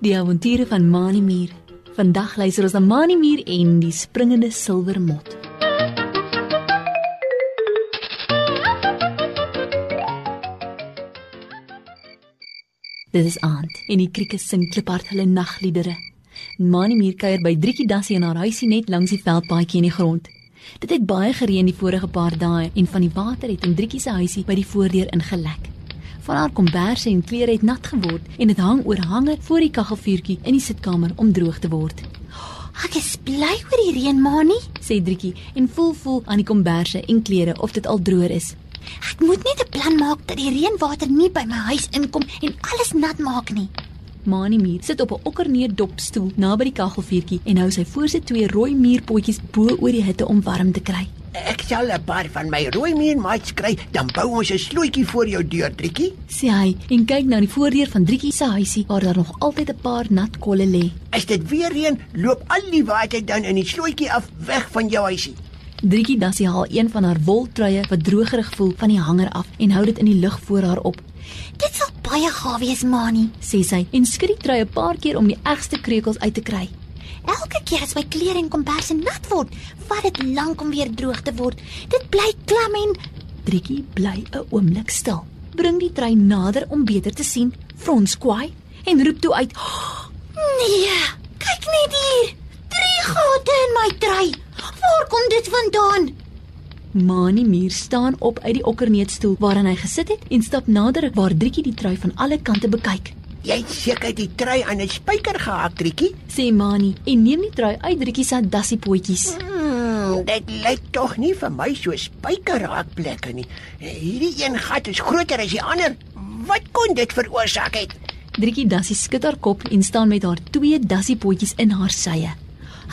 Die avonture van Mani Mier. Vandag luister ons na Mani Mier en die springende silwermot. Dit is aand en die krieke sing kliphard hulle nagliedere. Mani Mier kuier by Driekie Dassie in haar huisie net langs die veldpaadjie in die grond. Dit het baie gereën die vorige paar dae en van die water het in Driekie se huisie by die voordeur ingelek. Van haar komberse en klere het nat geword en dit hang oor hange voor die kaggelvuurtjie in die sitkamer om droog te word. Ek is bly oor die reën, Mani. Sê Driekie en voel voel aan die komberse en klere of dit al droër is. Ek moet net 'n plan maak dat die reënwater nie by my huis inkom en alles nat maak nie. Mani Mier sit op 'n okkerneer dopstoel naby die kaggelvuurtjie en hou sy voorste twee rooi muurpotjies bo oor die hitte om warm te kry. Ek sal 'n paar van my rooi meenmaats kry, dan bou ons 'n slootjie voor jou deur, Trikkie. Sê hy en kyk na die voordeur van Driekie se huisie waar daar nog altyd 'n paar nat kolle lê. As dit weer reën, loop al die water dan in die slootjie af weg van jou huisie. Driekie Dassie haal een van haar woltruie wat drogerig voel van die hanger af en hou dit in die lug voor haar op. Dit sal baie gaaf wees, Mani. Sê sy en skud die trui 'n paar keer om die ergste kreukels uit te kry. Elke keer as my klere en komberse nat word, vat dit lank om weer droog te word. Dit bly klam en Driekie bly 'n oomblik stil. Bring die trui nader om beter te sien, frons kwaai en roep toe uit: nee, kyk net hier. Drie gate in my trui. Waar kom dit vandaan? Mani Mier staan op uit die okkerneetstoel waarin hy gesit het en stap nader waar Driekie die trui van alle kante bekyk. Jy het seker die trui aan 'n spyker gehak, Trikkie. Sê Mani en neem die trui uit Driekie se dassiepotjies. Hmm, dit lyk tog nie vir my so spykerraakplekke nie. Hierdie een gat is groter as die ander. Wat kon dit veroorsaak het? Driekie Dassie skud haar kop en staan met haar twee dassiepotjies in haar sye.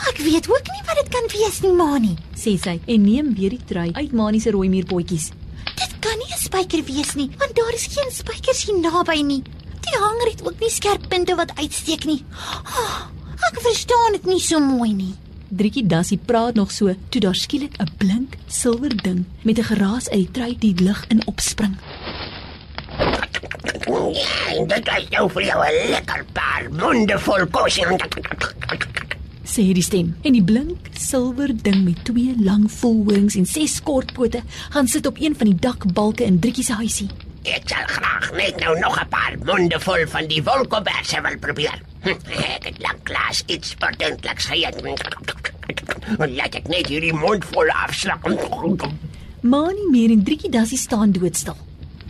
Ek weet ook nie wat dit kan wees nie, Mani. Sê sy en neem weer die trui uit Mani se rooi muurpotjies. Dit kan nie 'n spyker wees nie, want daar is geen spykers hier naby nie. Die hanger het ook nie skerp punte wat uitsteek nie. Oh, ek verstaan dit nie so mooi nie. Driekie Dassie praat nog so toe daar skielik 'n blink silwer ding met 'n geraas uit die trui die lug in opspring. Ja, dit is nou vir jou 'n lekker paar monde vol kos. sê die stem. En die blink silwer ding met twee lang volhorings en ses kortpote gaan sit op een van die dakbalke in Driekie se huisie. Ek sal graag net nou nog 'n paar monde vol van die wolkomberse wil probeer. Hm, Ek het lanklaas iets ordentliks geëet. Laat ek net hierdie mond vol afslak. Mani meer en Driekie Dassie staan doodstil.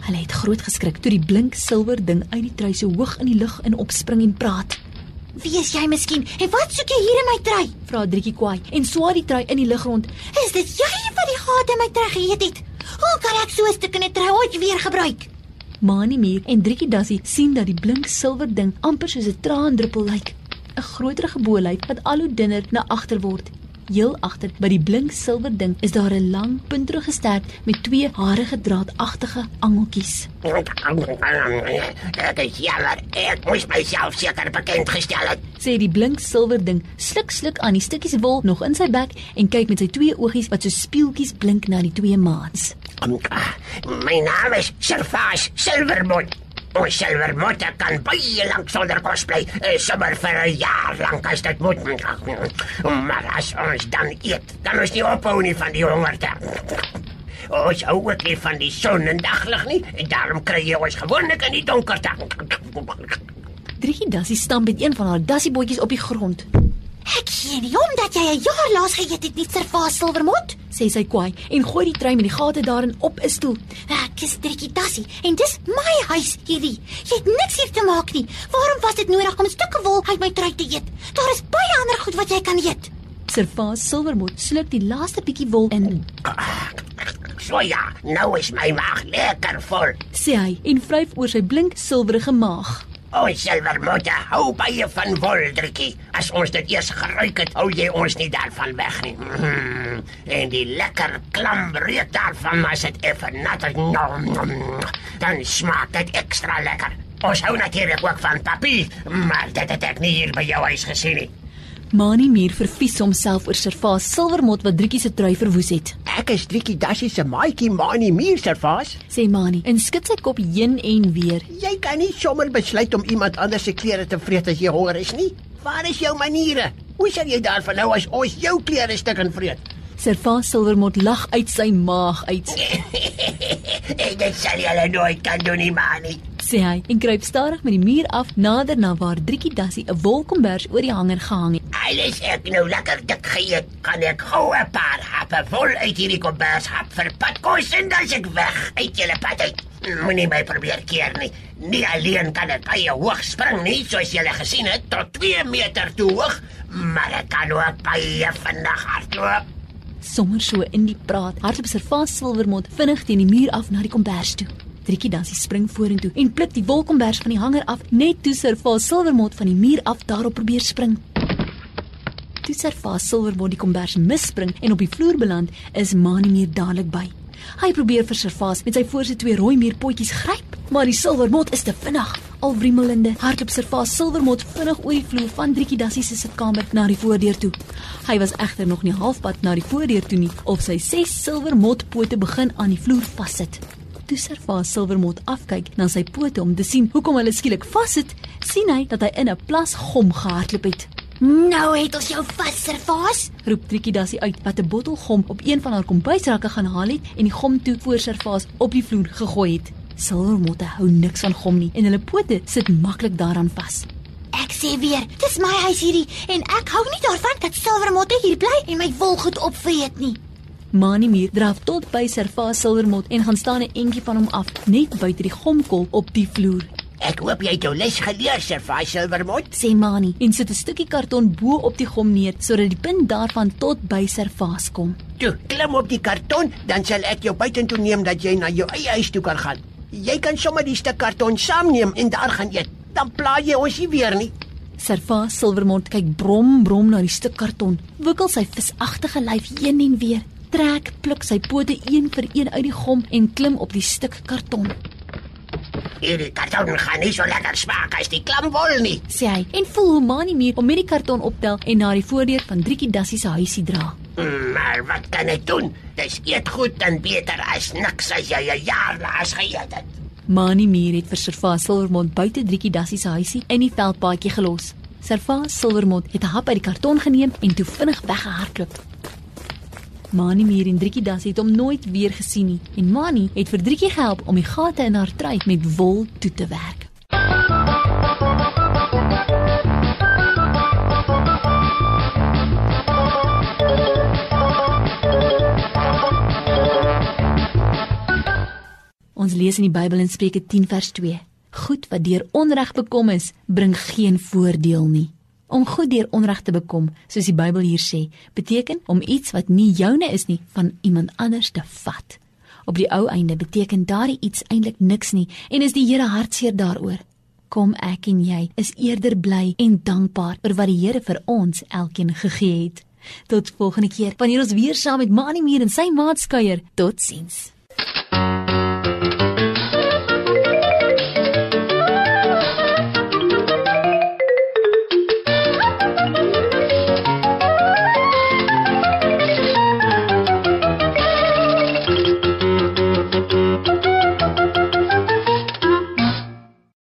Hulle het groot geskrik toe die blink silwer ding uit die trui so hoog in die lug in opspring en praat. Wie is jy miskien? En wat soek jy hier in my trui? Vra Driekie kwaai en swaai die trui in die lug rond. Is dit jy wat die gate in my trui geëet het? Hoe kan ek so 'n stuk in 'n trui ooit weer gebruik? Mani meer en Driekie Dassie sien dat die blink silwer ding amper soos 'n traandruppel lyk. 'n Groter gebolyf wat al hoe dunner na agter word. Heel agter by die blink silwer ding is daar 'n lang punterige stert met twee harige draadagtige angeltjies. Ek is jammer. Ek moes myself seker bekend gestel het. Sê die blink silwer ding sluk sluk aan die stukkies wol nog in sy bek en kyk met sy twee oogies wat so spieeltjies blink na die twee maats. My naam is Servaas Silvermond. Ons silvermotte kan baie lank sonder kos bly, sommer vir 'n jaar lank as dit moet. Maar as ons dan eet, kan ons nie ophou nie van die hongerte. Ons hou ook nie van die son en daglig nie, en daarom kry jy ons gewoonlik in die donkerte. Driekie Dassie stamp met een van haar dassiebootjies op die grond. Ek gee nie omdat jy 'n jaar laas geëet het nie, Servaas Silvermond. Sê sy kwaai en gooi die trui met die gate daarin op 'n stoel. Ek is Driekie Dassie en dis my huis hierdie. Jy het niks hier te maak nie. Waarom was dit nodig om stukke wol uit my trui te eet? Daar is baie ander goed wat jy kan eet. Servaas Silvermond sluk die laaste bietjie wol in, So ja, nou is my maag lekker vol. sê hy en vryf oor sy blink silwerige maag. Ons silvermotte hou baie van wol, Driekie. As ons dit eers geruik het, hou jy ons nie daarvan weg nie. Mm, en die lekker klam reuk daarvan as dit effe nat is. Nom, nom, dan smaak dit ekstra lekker. Ons hou natuurlik ook van papier, maar dit het ek nie hier by jou huis gesien nie. Mani Muur vervies homself oor Servaas silwermot wat Driekie se trui verwoes het. Ek is Driekie Dassie se maatjie Mani Muurservaas. Sê Mani en skud sy kop heen en weer. Jy kan nie sommer besluit om iemand anders se klere te vreet as jy honger is nie. Waar is jou maniere? Hoe sal jy daarvan nou as ons jou klere stuk en vreet? Servaas silwermot lag uit sy maag uit. Ek dit sal jy nooit kan doen nie, Mani. sê hy en kruip stadig met die muur af nader na waar Driekie Dassie 'n wolkombers oor die hanger gehang het. Alles ek nou lekker dik geëet, kan ek gou 'n paar happe vol uit hierdie kombers hap vir padkos en dan is ek weg uit julle pad uit. Moenie my probeer keer nie. Nie alleen kan ek baie hoog spring nie, soos julle gesien het, tot 2 meter toe hoog, maar ek kan ook baie vinnig hardloop. Sommer so in die praat, hardloop Servaas silwermot vinnig teen die muur af na die kombers toe. Driekie Dassie spring vorentoe en pluk die wolkombers van die hanger af net toe Servaas silwermot van die muur af daarop probeer spring. Toe Servaas silwermot die kombers misspring en op die vloer beland, is Mani meer dadelik by. Hy probeer vir Servaas met sy voorste twee rooi muurpotjies gryp, maar die silwermot is te vinnig. Al wriemelende hardloop Servaas silwermot vinnig oor die vloer van Driekie Dassie se sitkamer na die voordeur toe. Hy was egter nog nie halfpad na die voordeur toe nie, of sy ses silwermotpote begin aan die vloer vassit. Toe Servaas silwermot afkyk na sy pote om te sien hoekom hulle skielik vassit, sien hy dat hy in 'n plas gom gehardloop het. Nou het ons jou vas, Servaas. Roep Triekie Dassie uit wat 'n bottel gom op een van haar kombuisrakke gaan haal het en die gom toe voor Servaas op die vloer gegooi het. Silwermotte hou niks van gom nie en hulle pote sit maklik daaraan vas. Ek sê weer, dis my huis hierdie en ek hou nie daarvan dat silwermotte hier bly en my wolgoed opvreet nie. Mani Muur draf tot by Servaas silwermot en gaan staan 'n entjie van hom af net buite die gomkol op die vloer. Ek hoop jy het jou les geleer, Servaai Silvermot. Sê Mani en sit 'n stukkie karton bo op die gom neer sodat die punt daarvan tot by Servaas kom. Toe, klim op die karton, dan sal ek jou buitentoe neem dat jy na jou eie huis toe kan gaan. Jy kan sommer die stuk karton saamneem en daar gaan eet. Dan pla jy ons nie weer nie. Servaas silwermond kyk brom brom na die stuk karton, wikkel sy visagtige lyf heen en weer, trek pluk sy pote een vir een uit die gom en klim op die stuk karton. Hierdie karton gaan nie so lekker smaak as die klamwol nie. sê hy en voel hoe Mani Muur hom met die karton optel en na die voordeur van Driekie Dassie se huisie dra. Mm, Maar wat kan ek doen? Dis eet goed en beter as niks as jy 'n jaar laas geëet het. Mani Muur het vir Servaas Silwermond buite Driekie Dassie se huisie in die veldpaadjie gelos. Servaas Silwermond het 'n hap uit die karton geneem en toe vinnig weggehardloop. Mani Muur en Driekie Dassie het hom nooit weer gesien nie en Mani het vir Driekie gehelp om die gate in haar trui met wol toe te werk. Ons lees in die Bybel in Spreuke 10 vers 2. Goed wat deur onreg bekom is, bring geen voordeel nie. Om goed deur onreg te bekom, soos die Bybel hier sê, beteken om iets wat nie joune is nie van iemand anders te vat. Op die ou einde beteken daardie iets eintlik niks nie en is die Here hartseer daaroor. Kom ek en jy is eerder bly en dankbaar oor wat die Here vir ons elkeen gegee het. Tot volgende keer wanneer ons weer saam met Mani Mier en sy maat kuier. Totsiens.